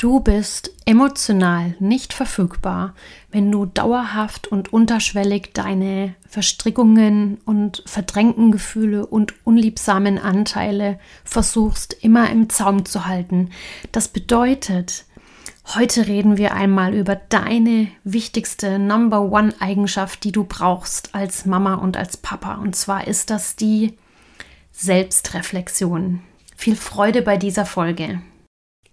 Du bist emotional nicht verfügbar, wenn du dauerhaft und unterschwellig deine Verstrickungen und verdrängten Gefühle und unliebsamen Anteile versuchst immer im Zaum zu halten. Das bedeutet, heute reden wir einmal über deine wichtigste Number One Eigenschaft, die du brauchst als Mama und als Papa. Und zwar ist das die Selbstreflexion. Viel Freude bei dieser Folge.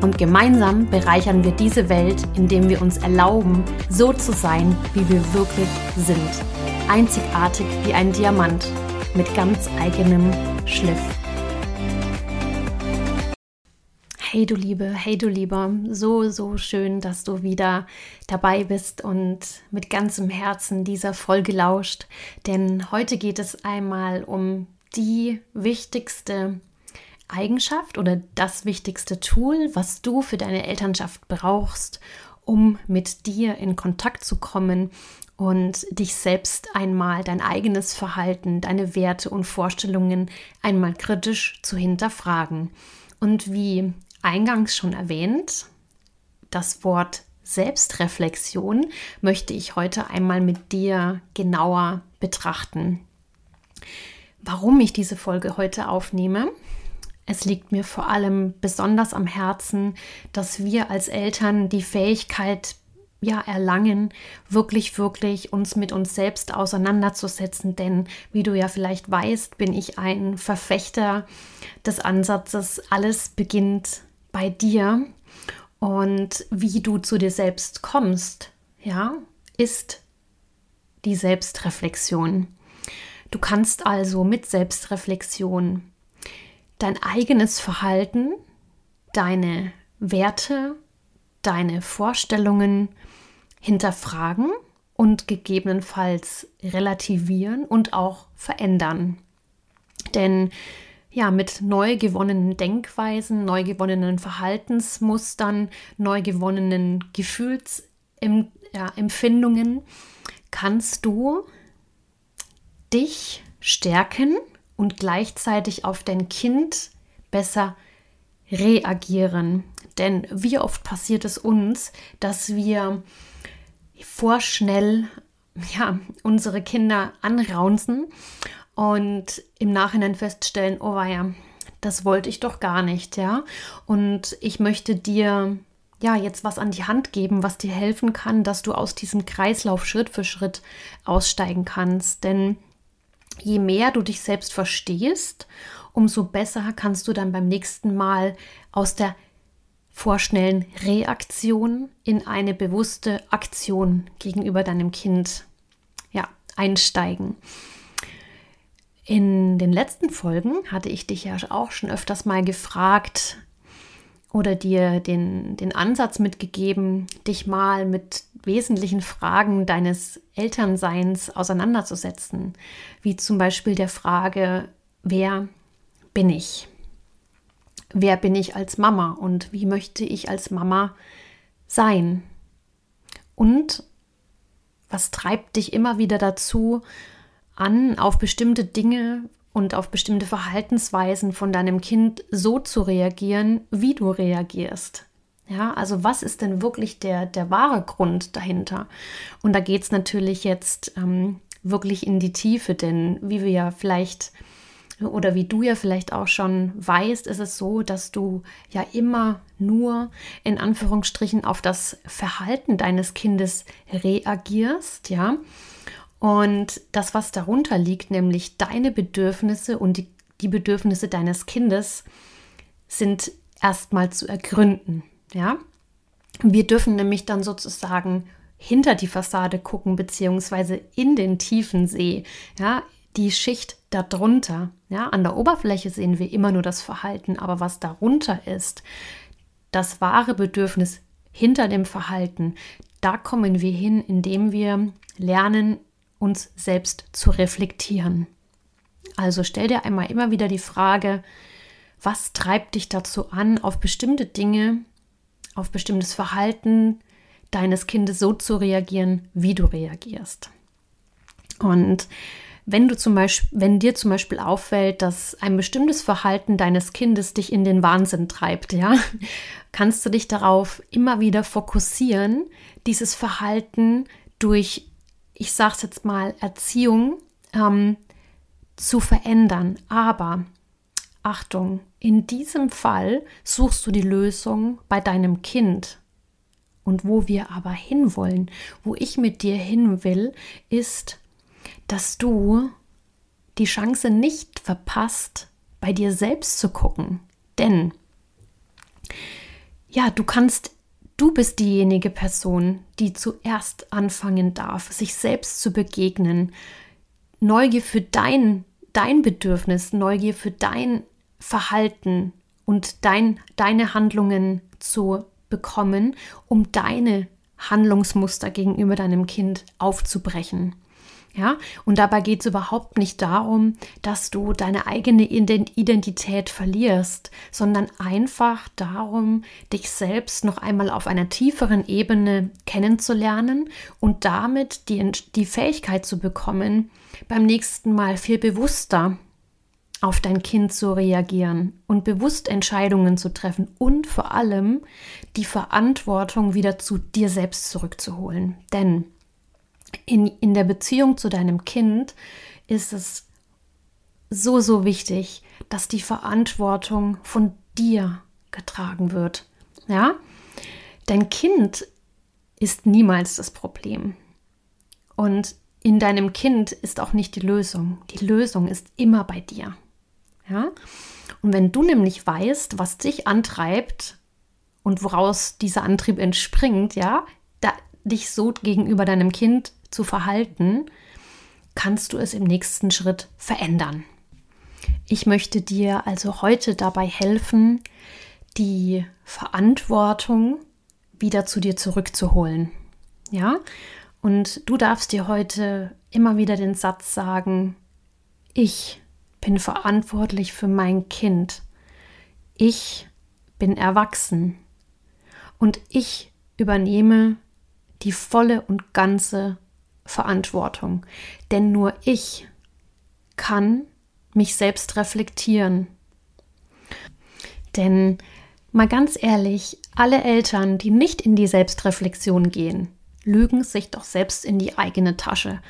Und gemeinsam bereichern wir diese Welt, indem wir uns erlauben, so zu sein, wie wir wirklich sind. Einzigartig wie ein Diamant mit ganz eigenem Schliff. Hey du Liebe, hey du Lieber, so, so schön, dass du wieder dabei bist und mit ganzem Herzen dieser Folge lauscht. Denn heute geht es einmal um die wichtigste Eigenschaft oder das wichtigste Tool, was du für deine Elternschaft brauchst, um mit dir in Kontakt zu kommen und dich selbst einmal dein eigenes Verhalten, deine Werte und Vorstellungen einmal kritisch zu hinterfragen. Und wie eingangs schon erwähnt, das Wort Selbstreflexion möchte ich heute einmal mit dir genauer betrachten. Warum ich diese Folge heute aufnehme, es liegt mir vor allem besonders am Herzen, dass wir als Eltern die Fähigkeit ja erlangen, wirklich, wirklich uns mit uns selbst auseinanderzusetzen. Denn wie du ja vielleicht weißt, bin ich ein Verfechter des Ansatzes, alles beginnt bei dir. Und wie du zu dir selbst kommst, ja, ist die Selbstreflexion. Du kannst also mit Selbstreflexion dein eigenes Verhalten, deine Werte, deine Vorstellungen hinterfragen und gegebenenfalls relativieren und auch verändern. Denn ja, mit neu gewonnenen Denkweisen, neu gewonnenen Verhaltensmustern, neu gewonnenen Gefühlsempfindungen kannst du dich stärken und gleichzeitig auf dein Kind besser reagieren. Denn wie oft passiert es uns, dass wir vorschnell ja, unsere Kinder anraunzen und im Nachhinein feststellen, oh ja, das wollte ich doch gar nicht, ja. Und ich möchte dir ja jetzt was an die Hand geben, was dir helfen kann, dass du aus diesem Kreislauf Schritt für Schritt aussteigen kannst. Denn je mehr du dich selbst verstehst, umso besser kannst du dann beim nächsten Mal aus der vorschnellen Reaktion in eine bewusste Aktion gegenüber deinem Kind ja, einsteigen. In den letzten Folgen hatte ich dich ja auch schon öfters mal gefragt, oder dir den, den Ansatz mitgegeben, dich mal mit wesentlichen Fragen deines Elternseins auseinanderzusetzen, wie zum Beispiel der Frage, wer bin ich? Wer bin ich als Mama und wie möchte ich als Mama sein? Und was treibt dich immer wieder dazu an, auf bestimmte Dinge und auf bestimmte Verhaltensweisen von deinem Kind so zu reagieren, wie du reagierst. Ja, also was ist denn wirklich der, der wahre Grund dahinter? Und da geht es natürlich jetzt ähm, wirklich in die Tiefe, denn wie wir ja vielleicht oder wie du ja vielleicht auch schon weißt, ist es so, dass du ja immer nur in Anführungsstrichen auf das Verhalten deines Kindes reagierst, ja. Und das, was darunter liegt, nämlich deine Bedürfnisse und die, die Bedürfnisse deines Kindes, sind erstmal zu ergründen. Ja? Wir dürfen nämlich dann sozusagen hinter die Fassade gucken, beziehungsweise in den tiefen See, ja, die Schicht darunter. Ja, an der Oberfläche sehen wir immer nur das Verhalten, aber was darunter ist, das wahre Bedürfnis hinter dem Verhalten, da kommen wir hin, indem wir lernen, uns selbst zu reflektieren. Also stell dir einmal immer wieder die Frage, was treibt dich dazu an, auf bestimmte Dinge, auf bestimmtes Verhalten deines Kindes so zu reagieren, wie du reagierst. Und wenn du zum Beispiel, wenn dir zum Beispiel auffällt, dass ein bestimmtes Verhalten deines Kindes dich in den Wahnsinn treibt, ja, kannst du dich darauf immer wieder fokussieren, dieses Verhalten durch, ich sag's jetzt mal, Erziehung ähm, zu verändern. Aber Achtung, in diesem Fall suchst du die Lösung bei deinem Kind. Und wo wir aber hinwollen, wo ich mit dir hin will, ist, dass du die Chance nicht verpasst, bei dir selbst zu gucken. Denn ja, du kannst, du bist diejenige Person, die zuerst anfangen darf, sich selbst zu begegnen. Neugier für dein, dein Bedürfnis, Neugier für dein Verhalten und dein, deine Handlungen zu bekommen, um deine Handlungsmuster gegenüber deinem Kind aufzubrechen. Ja, und dabei geht es überhaupt nicht darum, dass du deine eigene Identität verlierst, sondern einfach darum, dich selbst noch einmal auf einer tieferen Ebene kennenzulernen und damit die, die Fähigkeit zu bekommen, beim nächsten Mal viel bewusster auf dein Kind zu reagieren und bewusst Entscheidungen zu treffen und vor allem die Verantwortung wieder zu dir selbst zurückzuholen. Denn in, in der Beziehung zu deinem Kind ist es so, so wichtig, dass die Verantwortung von dir getragen wird. Ja? Dein Kind ist niemals das Problem. Und in deinem Kind ist auch nicht die Lösung. Die Lösung ist immer bei dir. Ja? Und wenn du nämlich weißt, was dich antreibt und woraus dieser Antrieb entspringt, ja, da, dich so gegenüber deinem Kind zu verhalten, kannst du es im nächsten Schritt verändern. Ich möchte dir also heute dabei helfen, die Verantwortung wieder zu dir zurückzuholen. Ja? Und du darfst dir heute immer wieder den Satz sagen, ich bin verantwortlich für mein Kind. Ich bin erwachsen und ich übernehme die volle und ganze Verantwortung. Denn nur ich kann mich selbst reflektieren. Denn mal ganz ehrlich, alle Eltern, die nicht in die Selbstreflexion gehen, lügen sich doch selbst in die eigene Tasche.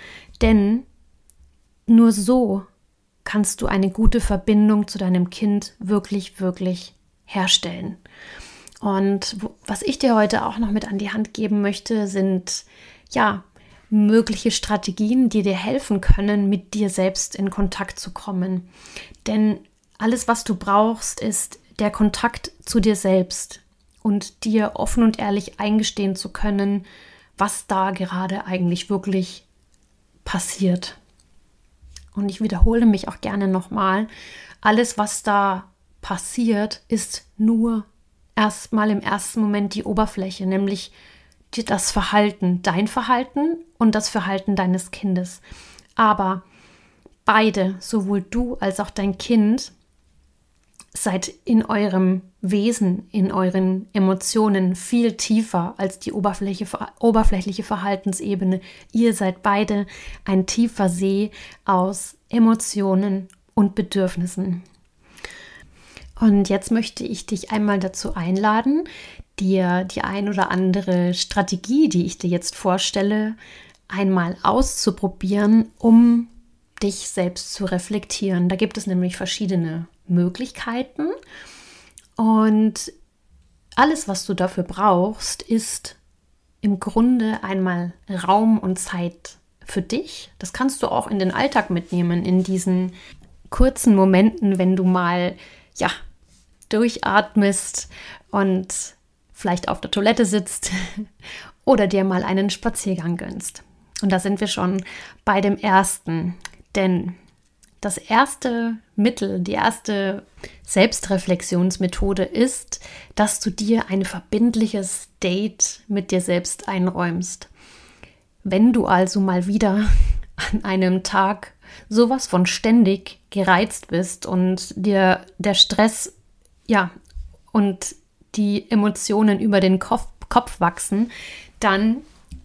Denn nur so kannst du eine gute Verbindung zu deinem Kind wirklich, wirklich herstellen. Und was ich dir heute auch noch mit an die Hand geben möchte, sind ja mögliche Strategien, die dir helfen können, mit dir selbst in Kontakt zu kommen. Denn alles, was du brauchst, ist der Kontakt zu dir selbst und dir offen und ehrlich eingestehen zu können, was da gerade eigentlich wirklich passiert. Und ich wiederhole mich auch gerne nochmal, alles, was da passiert, ist nur erstmal im ersten Moment die Oberfläche, nämlich das Verhalten, dein Verhalten und das Verhalten deines Kindes. Aber beide, sowohl du als auch dein Kind, seid in eurem Wesen, in euren Emotionen viel tiefer als die Oberfläche, oberflächliche Verhaltensebene. Ihr seid beide ein tiefer See aus Emotionen und Bedürfnissen. Und jetzt möchte ich dich einmal dazu einladen, dir die ein oder andere Strategie, die ich dir jetzt vorstelle, einmal auszuprobieren, um dich selbst zu reflektieren. Da gibt es nämlich verschiedene Möglichkeiten und alles, was du dafür brauchst, ist im Grunde einmal Raum und Zeit für dich. Das kannst du auch in den Alltag mitnehmen, in diesen kurzen Momenten, wenn du mal ja durchatmest und vielleicht auf der Toilette sitzt oder dir mal einen Spaziergang gönnst. Und da sind wir schon bei dem ersten, denn das erste Mittel, die erste Selbstreflexionsmethode ist, dass du dir ein verbindliches Date mit dir selbst einräumst. Wenn du also mal wieder an einem Tag sowas von ständig gereizt bist und dir der Stress, ja, und die Emotionen über den Kopf, Kopf wachsen, dann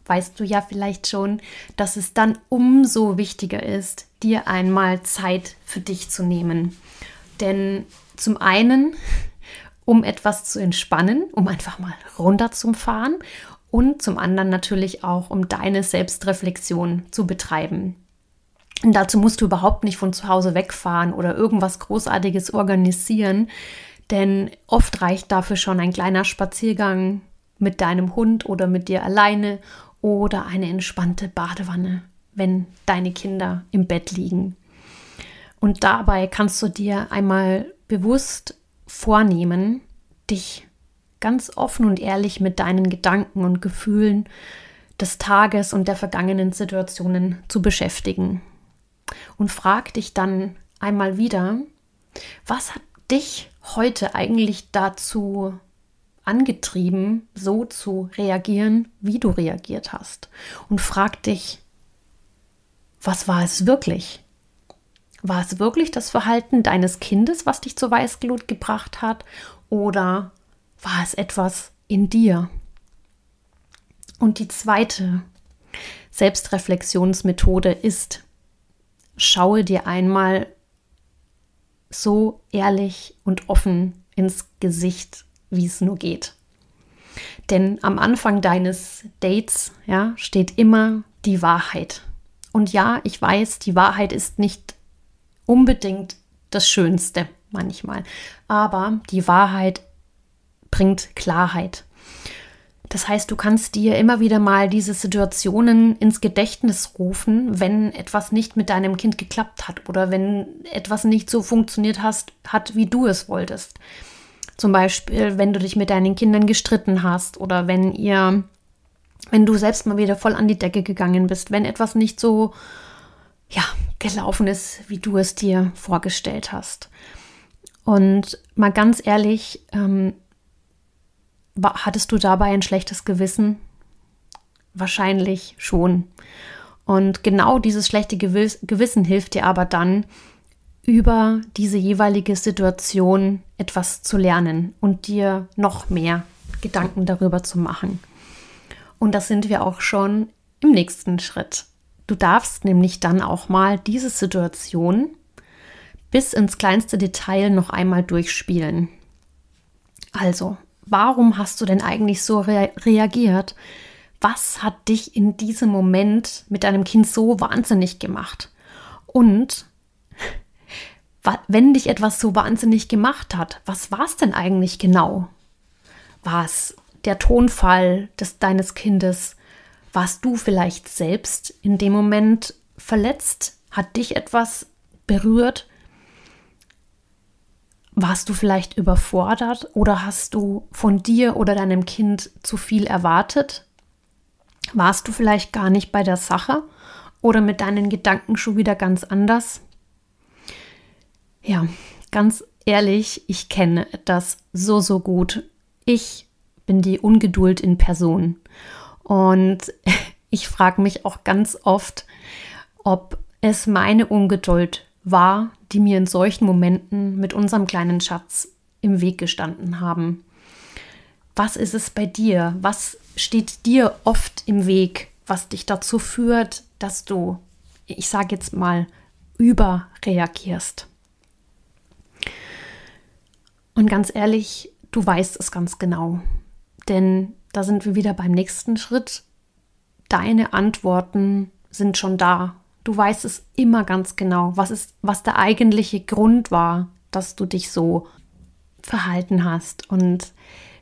weißt du ja vielleicht schon, dass es dann umso wichtiger ist, dir einmal Zeit für dich zu nehmen. Denn zum einen, um etwas zu entspannen, um einfach mal runterzufahren und zum anderen natürlich auch, um deine Selbstreflexion zu betreiben. Und dazu musst du überhaupt nicht von zu Hause wegfahren oder irgendwas Großartiges organisieren, denn oft reicht dafür schon ein kleiner Spaziergang mit deinem Hund oder mit dir alleine oder eine entspannte Badewanne, wenn deine Kinder im Bett liegen. Und dabei kannst du dir einmal bewusst vornehmen, dich ganz offen und ehrlich mit deinen Gedanken und Gefühlen des Tages und der vergangenen Situationen zu beschäftigen. Und frag dich dann einmal wieder, was hat dich heute eigentlich dazu angetrieben, so zu reagieren, wie du reagiert hast. Und frag dich, was war es wirklich? War es wirklich das Verhalten deines Kindes, was dich zur Weißglut gebracht hat? Oder war es etwas in dir? Und die zweite Selbstreflexionsmethode ist, schaue dir einmal so ehrlich und offen ins Gesicht wie es nur geht. Denn am Anfang deines Dates ja, steht immer die Wahrheit. Und ja, ich weiß, die Wahrheit ist nicht unbedingt das Schönste manchmal, aber die Wahrheit bringt Klarheit. Das heißt, du kannst dir immer wieder mal diese Situationen ins Gedächtnis rufen, wenn etwas nicht mit deinem Kind geklappt hat oder wenn etwas nicht so funktioniert hast, hat, wie du es wolltest. Zum Beispiel, wenn du dich mit deinen Kindern gestritten hast oder wenn ihr, wenn du selbst mal wieder voll an die Decke gegangen bist, wenn etwas nicht so, ja, gelaufen ist, wie du es dir vorgestellt hast. Und mal ganz ehrlich, ähm, hattest du dabei ein schlechtes Gewissen? Wahrscheinlich schon. Und genau dieses schlechte Gewissen hilft dir aber dann, über diese jeweilige Situation etwas zu lernen und dir noch mehr Gedanken darüber zu machen. Und das sind wir auch schon im nächsten Schritt. Du darfst nämlich dann auch mal diese Situation bis ins kleinste Detail noch einmal durchspielen. Also, warum hast du denn eigentlich so rea reagiert? Was hat dich in diesem Moment mit deinem Kind so wahnsinnig gemacht? Und wenn dich etwas so wahnsinnig gemacht hat, was war es denn eigentlich genau? War es der Tonfall des deines Kindes? Warst du vielleicht selbst in dem Moment verletzt? Hat dich etwas berührt? Warst du vielleicht überfordert oder hast du von dir oder deinem Kind zu viel erwartet? Warst du vielleicht gar nicht bei der Sache oder mit deinen Gedanken schon wieder ganz anders? Ja, ganz ehrlich, ich kenne das so, so gut. Ich bin die Ungeduld in Person. Und ich frage mich auch ganz oft, ob es meine Ungeduld war, die mir in solchen Momenten mit unserem kleinen Schatz im Weg gestanden haben. Was ist es bei dir? Was steht dir oft im Weg, was dich dazu führt, dass du, ich sage jetzt mal, überreagierst? Und ganz ehrlich, du weißt es ganz genau. Denn da sind wir wieder beim nächsten Schritt. Deine Antworten sind schon da. Du weißt es immer ganz genau, was ist, was der eigentliche Grund war, dass du dich so verhalten hast. Und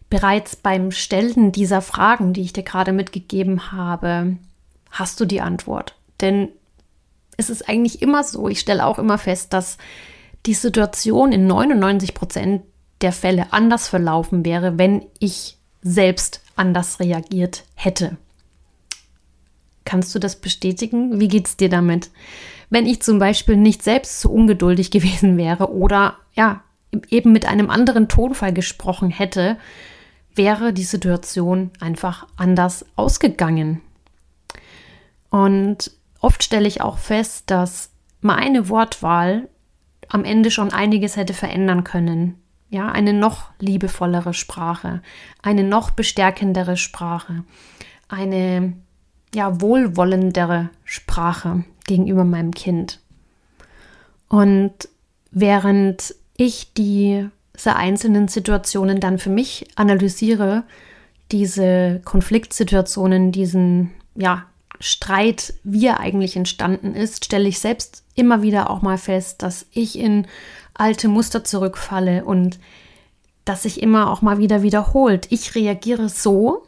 bereits beim Stellen dieser Fragen, die ich dir gerade mitgegeben habe, hast du die Antwort. Denn es ist eigentlich immer so, ich stelle auch immer fest, dass die Situation in 99 Prozent der Fälle anders verlaufen wäre, wenn ich selbst anders reagiert hätte. Kannst du das bestätigen? Wie geht es dir damit? wenn ich zum Beispiel nicht selbst so ungeduldig gewesen wäre oder ja, eben mit einem anderen Tonfall gesprochen hätte, wäre die Situation einfach anders ausgegangen. Und oft stelle ich auch fest, dass meine Wortwahl am Ende schon einiges hätte verändern können. Ja, eine noch liebevollere Sprache, eine noch bestärkendere Sprache, eine ja wohlwollendere Sprache gegenüber meinem Kind. Und während ich diese einzelnen Situationen dann für mich analysiere, diese Konfliktsituationen, diesen ja, Streit, wie er eigentlich entstanden ist, stelle ich selbst immer wieder auch mal fest, dass ich in alte Muster zurückfalle und dass sich immer auch mal wieder wiederholt. Ich reagiere so,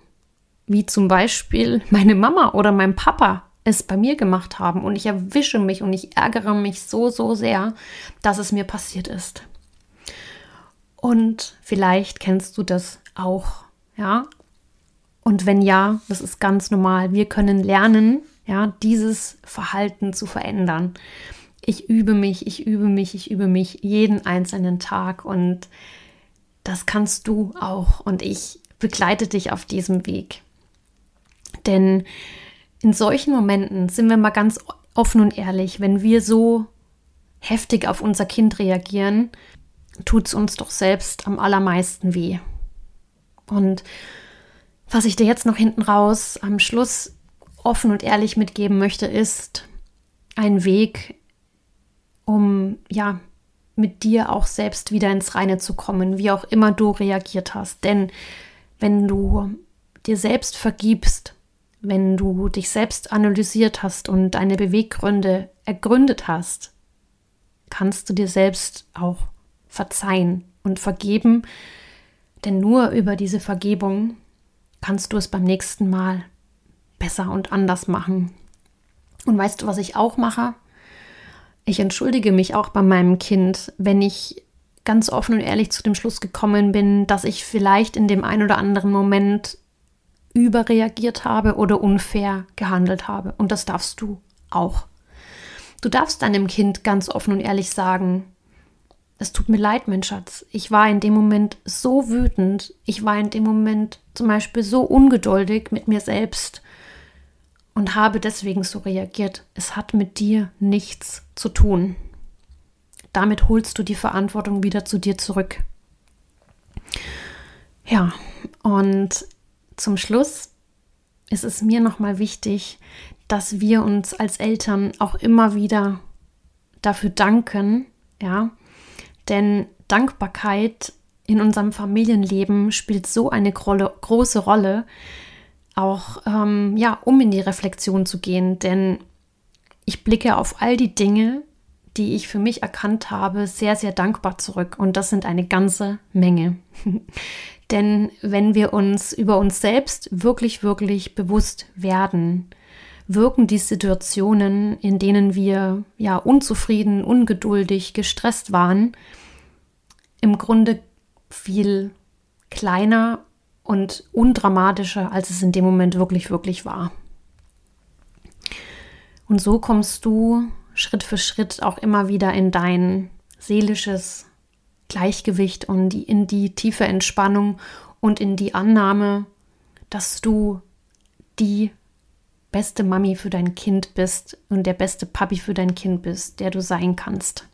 wie zum Beispiel meine Mama oder mein Papa es bei mir gemacht haben und ich erwische mich und ich ärgere mich so, so sehr, dass es mir passiert ist. Und vielleicht kennst du das auch, ja? Und wenn ja, das ist ganz normal. Wir können lernen, ja, dieses Verhalten zu verändern. Ich übe mich, ich übe mich, ich übe mich jeden einzelnen Tag und das kannst du auch und ich begleite dich auf diesem Weg. Denn in solchen Momenten sind wir mal ganz offen und ehrlich, wenn wir so heftig auf unser Kind reagieren, tut es uns doch selbst am allermeisten weh. Und was ich dir jetzt noch hinten raus am Schluss offen und ehrlich mitgeben möchte, ist ein Weg, um ja mit dir auch selbst wieder ins Reine zu kommen, wie auch immer du reagiert hast. Denn wenn du dir selbst vergibst, wenn du dich selbst analysiert hast und deine Beweggründe ergründet hast, kannst du dir selbst auch verzeihen und vergeben, denn nur über diese Vergebung kannst du es beim nächsten Mal besser und anders machen. Und weißt du, was ich auch mache? Ich entschuldige mich auch bei meinem Kind, wenn ich ganz offen und ehrlich zu dem Schluss gekommen bin, dass ich vielleicht in dem einen oder anderen Moment überreagiert habe oder unfair gehandelt habe. Und das darfst du auch. Du darfst deinem Kind ganz offen und ehrlich sagen, es tut mir leid, mein Schatz. Ich war in dem Moment so wütend. Ich war in dem Moment zum Beispiel so ungeduldig mit mir selbst und habe deswegen so reagiert. Es hat mit dir nichts zu tun. Damit holst du die Verantwortung wieder zu dir zurück. Ja, und zum Schluss ist es mir nochmal wichtig, dass wir uns als Eltern auch immer wieder dafür danken, ja, denn Dankbarkeit in unserem Familienleben spielt so eine große Rolle, auch ähm, ja, um in die Reflexion zu gehen. Denn ich blicke auf all die Dinge, die ich für mich erkannt habe, sehr, sehr dankbar zurück. Und das sind eine ganze Menge. Denn wenn wir uns über uns selbst wirklich, wirklich bewusst werden, wirken die Situationen, in denen wir ja unzufrieden, ungeduldig, gestresst waren, im Grunde viel kleiner und undramatischer, als es in dem Moment wirklich, wirklich war. Und so kommst du Schritt für Schritt auch immer wieder in dein seelisches Gleichgewicht und in die tiefe Entspannung und in die Annahme, dass du die beste Mami für dein Kind bist und der beste Papi für dein Kind bist, der du sein kannst.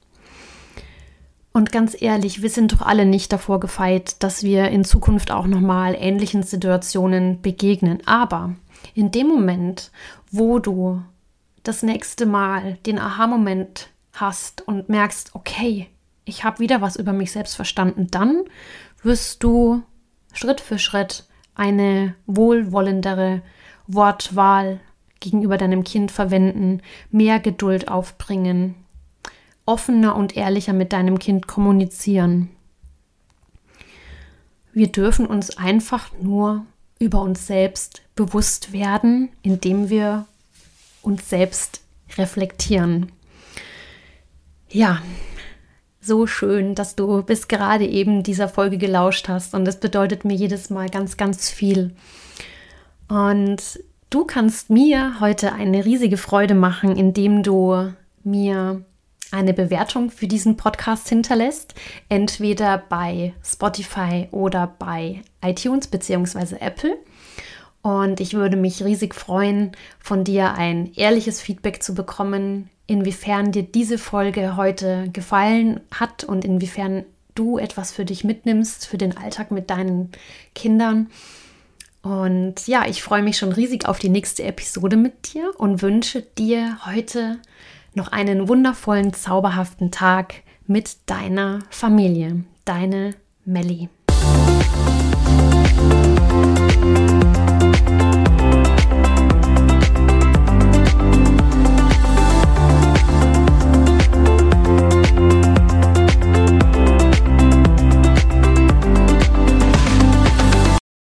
Und ganz ehrlich, wir sind doch alle nicht davor gefeit, dass wir in Zukunft auch nochmal ähnlichen Situationen begegnen. Aber in dem Moment, wo du das nächste Mal den Aha-Moment hast und merkst, okay, ich habe wieder was über mich selbst verstanden, dann wirst du Schritt für Schritt eine wohlwollendere Wortwahl gegenüber deinem Kind verwenden, mehr Geduld aufbringen, offener und ehrlicher mit deinem Kind kommunizieren. Wir dürfen uns einfach nur über uns selbst bewusst werden, indem wir uns selbst reflektieren. Ja, so schön, dass du bis gerade eben dieser Folge gelauscht hast und das bedeutet mir jedes Mal ganz, ganz viel. Und Du kannst mir heute eine riesige Freude machen, indem du mir eine Bewertung für diesen Podcast hinterlässt, entweder bei Spotify oder bei iTunes bzw. Apple. Und ich würde mich riesig freuen, von dir ein ehrliches Feedback zu bekommen, inwiefern dir diese Folge heute gefallen hat und inwiefern du etwas für dich mitnimmst, für den Alltag mit deinen Kindern. Und ja, ich freue mich schon riesig auf die nächste Episode mit dir und wünsche dir heute noch einen wundervollen, zauberhaften Tag mit deiner Familie. Deine Melli.